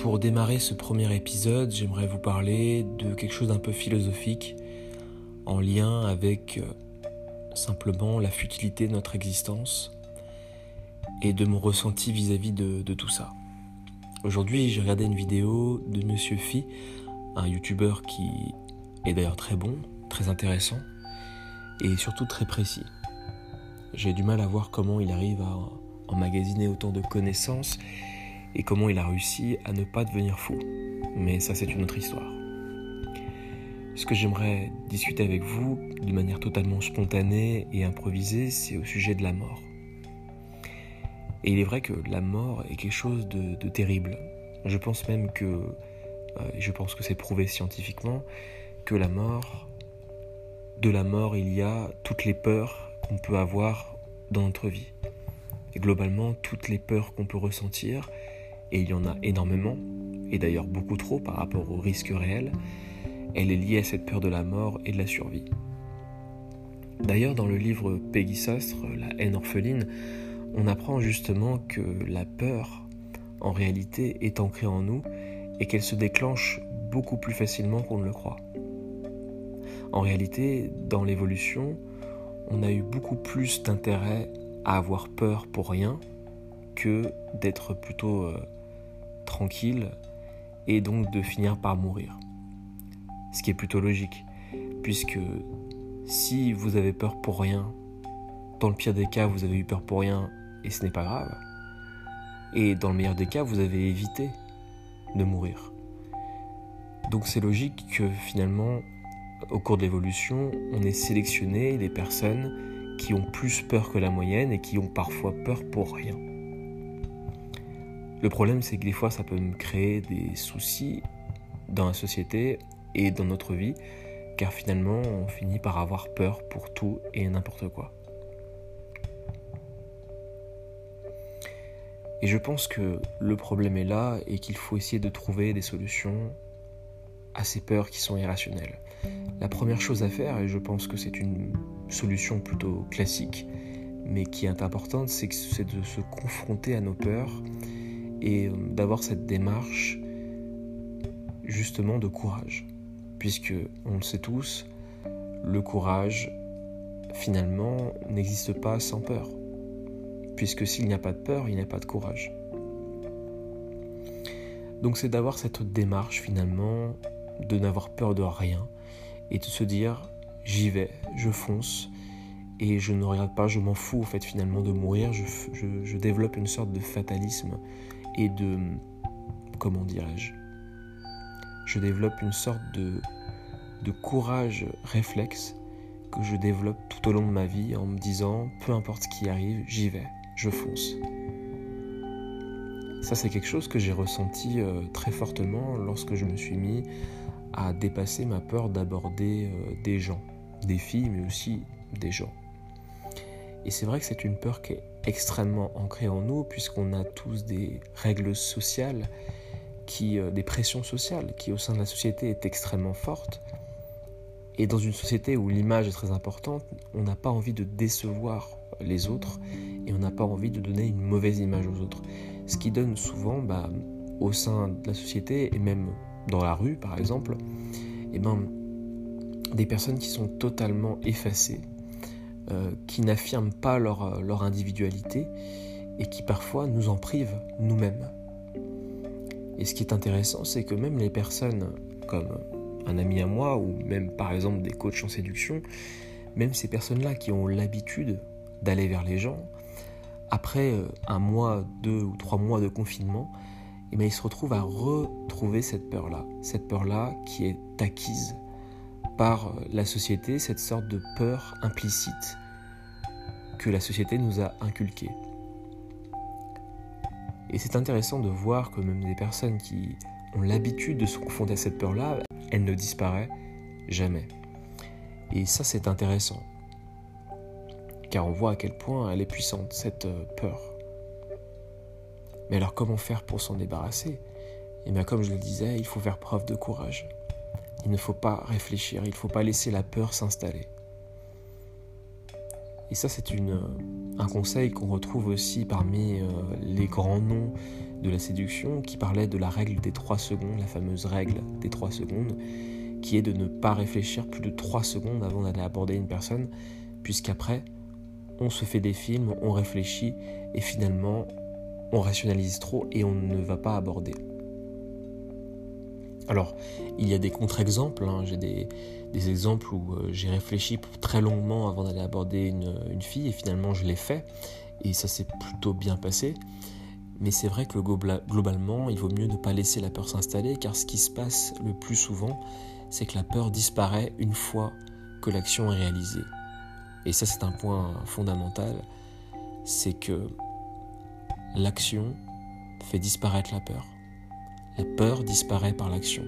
pour démarrer ce premier épisode, j'aimerais vous parler de quelque chose d'un peu philosophique en lien avec euh, simplement la futilité de notre existence et de mon ressenti vis-à-vis de, de, tout ça. Aujourd'hui, j'ai regardé une vidéo de Monsieur Phi, un youtubeur qui est d'ailleurs très bon, très intéressant et surtout très précis. J'ai du mal à voir comment il arrive à emmagasiner autant de connaissances et comment il a réussi à ne pas devenir fou. Mais ça, c'est une autre histoire. Ce que j'aimerais discuter avec vous de manière totalement spontanée et improvisée, c'est au sujet de la mort. Et il est vrai que la mort est quelque chose de, terrible. Je pense même que, euh, je pense que c'est prouvé scientifiquement, que la mort, de la mort, il y a toutes les peurs qu'on peut avoir dans notre vie. Et globalement, toutes les peurs qu'on peut ressentir, et il y en a énormément, et d'ailleurs beaucoup trop par rapport au risque réel, elle est liée à cette peur de la mort et de la survie. D'ailleurs, dans le livre Peggy Sastre, La haine orpheline, on apprend justement que la peur, en réalité, est ancrée en nous et qu'elle se déclenche beaucoup plus facilement qu'on ne le croit. En réalité, dans l'évolution, on a eu beaucoup plus d'intérêt à avoir peur pour rien que d'être plutôt euh, tranquille et donc de finir par mourir. Ce qui est plutôt logique, puisque si vous avez peur pour rien, dans le pire des cas, vous avez eu peur pour rien et ce n'est pas grave, et dans le meilleur des cas, vous avez évité de mourir. Donc c'est logique que finalement, au cours de l'évolution, on ait sélectionné les personnes qui ont plus peur que la moyenne et qui ont parfois peur pour rien. Le problème, c'est que des fois, ça peut me créer des soucis dans la société et dans notre vie, car finalement, on finit par avoir peur pour tout et n'importe quoi. Et je pense que le problème est là et qu'il faut essayer de trouver des solutions à ces peurs qui sont irrationnelles. La première chose à faire, et je pense que c'est une solution plutôt classique, mais qui est importante, c'est de se confronter à nos peurs et euh, d'avoir cette démarche justement de courage. Puisque, on le sait tous, le courage finalement n'existe pas sans peur. Puisque s'il n'y a pas de peur, il n'y a pas de courage. Donc c'est d'avoir cette démarche finalement, de n'avoir peur de rien et de se dire j'y vais, je fonce et je ne regarde pas, je m'en fous en fait finalement de mourir, je, je développe une sorte de fatalisme et de, comment dirais-je, je développe une sorte de, courage réflexe que je développe tout au long de ma vie en me disant, peu importe ce qui arrive, j'y vais, je fonce. Ça, c'est quelque chose que j'ai ressenti euh, très fortement lorsque je me suis mis à dépasser ma peur d'aborder euh, des gens, des filles, mais aussi des gens. Et c'est vrai que c'est une peur qui est extrêmement ancrée en nous, puisqu'on a tous des règles sociales, qui, euh, des pressions sociales, qui au sein de la société est extrêmement forte. Et dans une société où l'image est très importante, on n'a pas envie de décevoir les autres et on n'a pas envie de donner une mauvaise image aux autres. Ce qui donne souvent, bah, au sein de la société et même dans la rue par exemple, eh ben, des personnes qui sont totalement effacées, euh, qui n'affirment pas leur, euh, leur individualité et qui parfois nous en privent nous-mêmes. Et ce qui est intéressant, c'est que même les personnes comme un ami à moi, ou même par exemple des coachs en séduction, même ces personnes-là qui ont l'habitude d'aller vers les gens, après euh, un mois, deux ou trois mois de confinement, eh bien, ils se retrouvent à retrouver cette peur-là. Cette peur-là qui est acquise par la société, cette sorte de peur implicite que la société nous a inculquée. Et c'est intéressant de voir que même des personnes qui ont l'habitude de se confronter à cette peur-là, elle ne disparaît jamais. Et ça, c'est intéressant. Car on voit à quel point elle est puissante, cette euh, peur. Mais alors comment faire pour s'en débarrasser? Eh bien comme je le disais, il faut faire preuve de courage. Il ne faut pas réfléchir, il ne faut pas laisser la peur s'installer. Et ça, c'est un conseil qu'on retrouve aussi parmi euh, les grands noms de la séduction qui parlait de la règle des 3 secondes, la fameuse règle des 3 secondes, qui est de ne pas réfléchir plus de 3 secondes avant d'aller aborder une personne, puisqu'après, on se fait des films, on réfléchit et finalement, on rationalise trop et on ne va pas aborder. Alors, il y a des contre-exemples, hein. j'ai des, exemples où euh, j'ai réfléchi très longuement avant d'aller aborder une, fille et finalement je l'ai fait et ça s'est plutôt bien passé. Mais c'est vrai que globalement, il vaut mieux ne pas laisser la peur s'installer car ce qui se passe le plus souvent, c'est que la peur disparaît une fois que l'action est réalisée. Et ça c'est un point fondamental, c'est que l'action fait disparaître la peur. La peur disparaît par l'action.